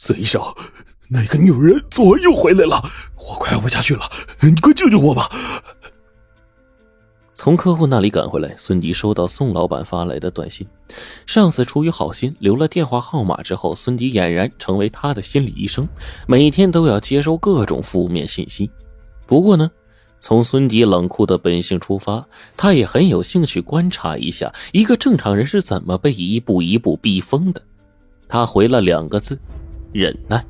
孙医生，那个女人昨又回来了，我快熬不下去了，你快救救我吧！从客户那里赶回来，孙迪收到宋老板发来的短信。上司出于好心留了电话号码之后，孙迪俨然成为他的心理医生，每天都要接收各种负面信息。不过呢，从孙迪冷酷的本性出发，他也很有兴趣观察一下一个正常人是怎么被一步一步逼疯的。他回了两个字：忍耐。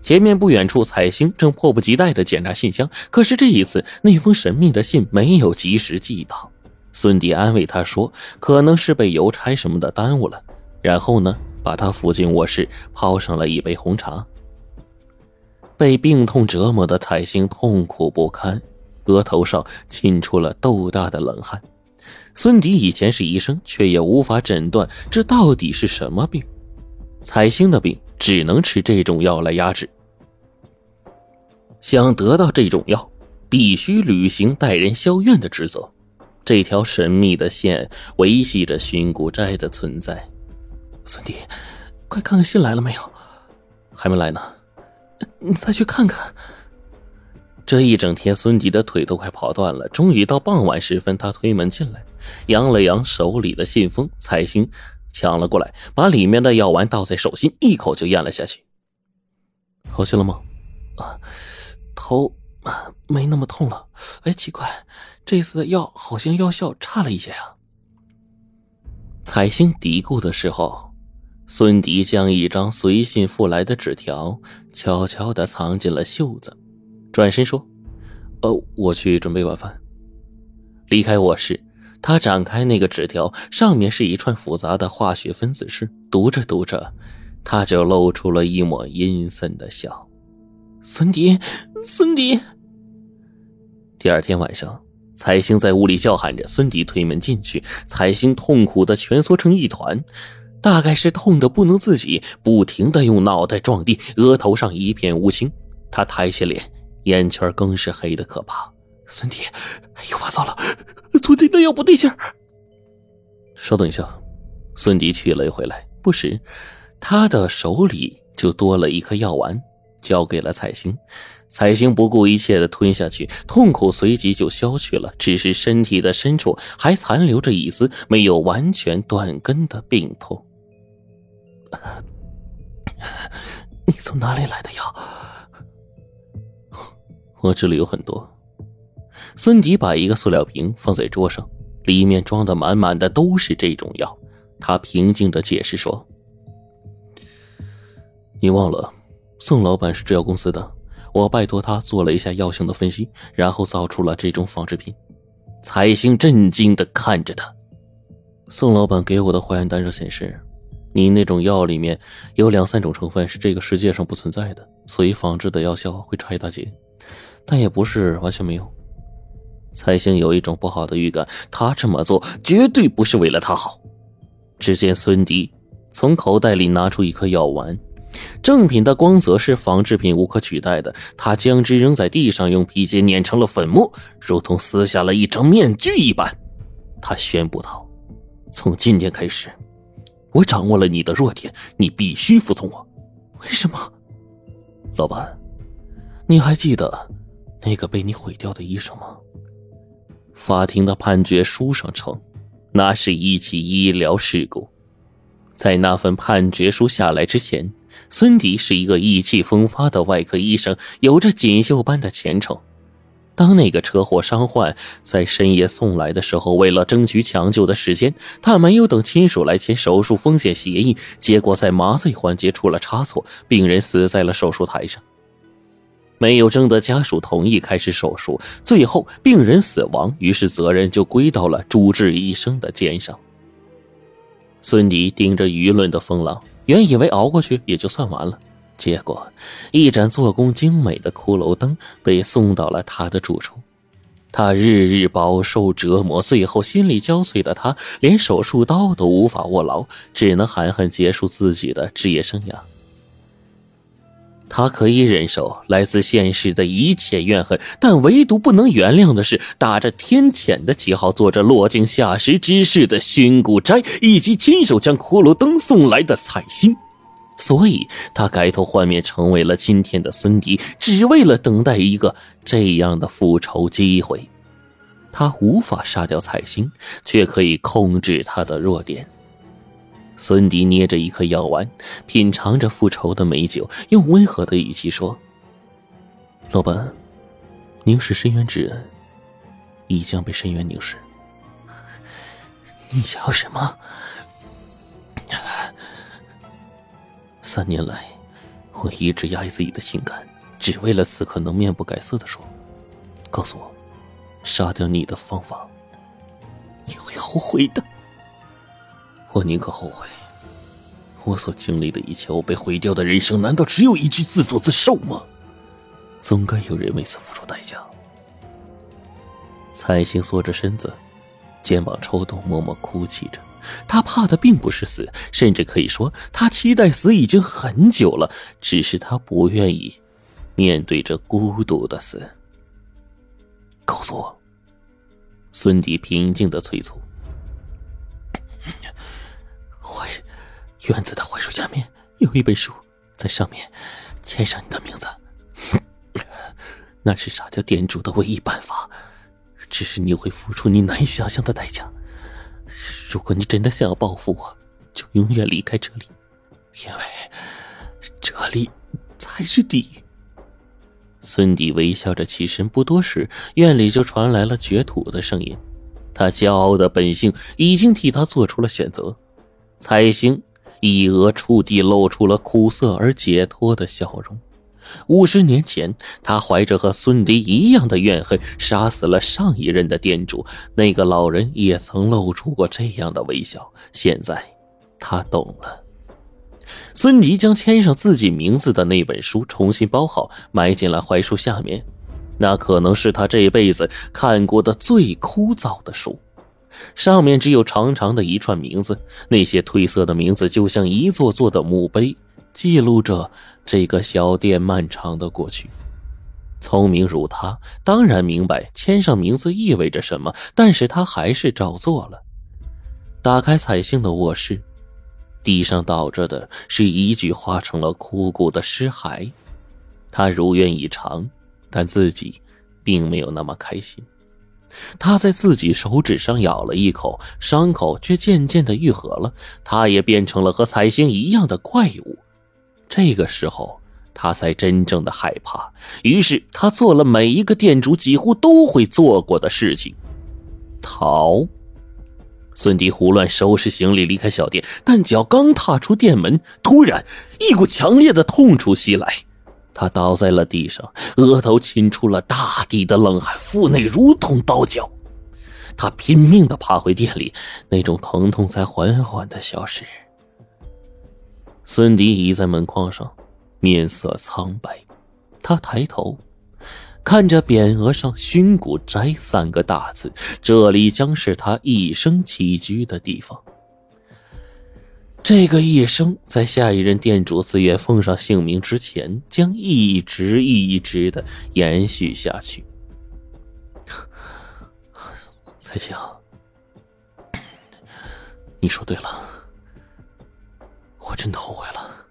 前面不远处，彩星正迫不及待的检查信箱。可是这一次，那封神秘的信没有及时寄到。孙迪安慰他说：“可能是被邮差什么的耽误了。”然后呢，把他扶进卧室，泡上了一杯红茶。被病痛折磨的彩星痛苦不堪，额头上沁出了豆大的冷汗。孙迪以前是医生，却也无法诊断这到底是什么病。彩星的病只能吃这种药来压制。想得到这种药，必须履行带人消怨的职责。这条神秘的线维系着熏骨斋的存在。孙迪，快看看信来了没有？还没来呢。你再去看看。这一整天，孙迪的腿都快跑断了。终于到傍晚时分，他推门进来，扬了扬手里的信封，彩星。抢了过来，把里面的药丸倒在手心，一口就咽了下去。好些了吗？啊，头没那么痛了。哎，奇怪，这次的药好像药效差了一些啊。彩星嘀咕的时候，孙迪将一张随信附来的纸条悄悄的藏进了袖子，转身说：“呃，我去准备晚饭。”离开卧室。他展开那个纸条，上面是一串复杂的化学分子式。读着读着，他就露出了一抹阴森的笑。孙迪，孙迪。第二天晚上，彩星在屋里叫喊着，孙迪推门进去，彩星痛苦的蜷缩成一团，大概是痛得不能自己，不停的用脑袋撞地，额头上一片乌青。他抬起脸，眼圈更是黑的可怕。孙迪，又发糟了。昨天的药不对劲儿。稍等一下，孙迪取了回来，不时，他的手里就多了一颗药丸，交给了彩星。彩星不顾一切的吞下去，痛苦随即就消去了，只是身体的深处还残留着一丝没有完全断根的病痛。你从哪里来的药？我这里有很多。孙迪把一个塑料瓶放在桌上，里面装的满满的都是这种药。他平静的解释说：“你忘了，宋老板是制药公司的，我拜托他做了一下药性的分析，然后造出了这种仿制品。”彩星震惊的看着他。宋老板给我的化验单上显示，你那种药里面有两三种成分是这个世界上不存在的，所以仿制的药效会差一大截，但也不是完全没有。彩星有一种不好的预感，他这么做绝对不是为了他好。只见孙迪从口袋里拿出一颗药丸，正品的光泽是仿制品无可取代的。他将之扔在地上，用皮筋碾成了粉末，如同撕下了一张面具一般。他宣布道：“从今天开始，我掌握了你的弱点，你必须服从我。为什么？老板，你还记得那个被你毁掉的医生吗？”法庭的判决书上称，那是一起医疗事故。在那份判决书下来之前，孙迪是一个意气风发的外科医生，有着锦绣般的前程。当那个车祸伤患在深夜送来的时候，为了争取抢救的时间，他没有等亲属来签手术风险协议，结果在麻醉环节出了差错，病人死在了手术台上。没有征得家属同意开始手术，最后病人死亡，于是责任就归到了主治医生的肩上。孙迪顶着舆论的风浪，原以为熬过去也就算完了，结果一盏做工精美的骷髅灯被送到了他的住处。他日日饱受折磨，最后心力交瘁的他连手术刀都无法握牢，只能含恨结束自己的职业生涯。他可以忍受来自现实的一切怨恨，但唯独不能原谅的是打着天谴的旗号，做着落井下石之事的熏骨斋，以及亲手将骷髅灯送来的彩星。所以他改头换面成为了今天的孙迪，只为了等待一个这样的复仇机会。他无法杀掉彩星，却可以控制他的弱点。孙迪捏着一颗药丸，品尝着复仇的美酒，用温和的语气说：“老板，凝视深渊之恩，亦将被深渊凝视。你想要什么？”三年来，我一直压抑自己的情感，只为了此刻能面不改色的说：“告诉我，杀掉你的方法，你会后悔的。我宁可后悔，我所经历的一切，我被毁掉的人生，难道只有一句自作自受吗？总该有人为此付出代价。”彩星缩着身子，肩膀抽动，默默哭泣着。他怕的并不是死，甚至可以说，他期待死已经很久了，只是他不愿意面对着孤独的死。告诉我，孙迪平静的催促。槐院子的槐树下面有一本书，在上面签上你的名字，那是杀掉店主的唯一办法，只是你会付出你难以想象的代价。如果你真的想要报复我，就永远离开这里，因为这里才是地狱。孙迪微笑着起身，不多时，院里就传来了掘土的声音。他骄傲的本性已经替他做出了选择。彩星一额触地，露出了苦涩而解脱的笑容。五十年前，他怀着和孙迪一样的怨恨，杀死了上一任的店主。那个老人也曾露出过这样的微笑。现在，他懂了。孙迪将签上自己名字的那本书重新包好，埋进了槐树下面。那可能是他这辈子看过的最枯燥的书，上面只有长长的一串名字。那些褪色的名字，就像一座座的墓碑。记录着这个小店漫长的过去。聪明如他，当然明白签上名字意味着什么，但是他还是照做了。打开彩杏的卧室，地上倒着的是一具化成了枯骨的尸骸。他如愿以偿，但自己并没有那么开心。他在自己手指上咬了一口，伤口却渐渐的愈合了。他也变成了和彩星一样的怪物。这个时候，他才真正的害怕。于是，他做了每一个店主几乎都会做过的事情：逃。孙迪胡乱收拾行李离开小店，但脚刚踏出店门，突然一股强烈的痛楚袭来，他倒在了地上，额头沁出了大地的冷汗，腹内如同刀绞。他拼命的爬回店里，那种疼痛才缓缓的消失。孙迪倚在门框上，面色苍白。他抬头，看着匾额上“熏骨斋”三个大字，这里将是他一生栖居的地方。这个一生，在下一任店主自愿奉上姓名之前，将一直一直的延续下去。彩星，你说对了。我真的后悔了。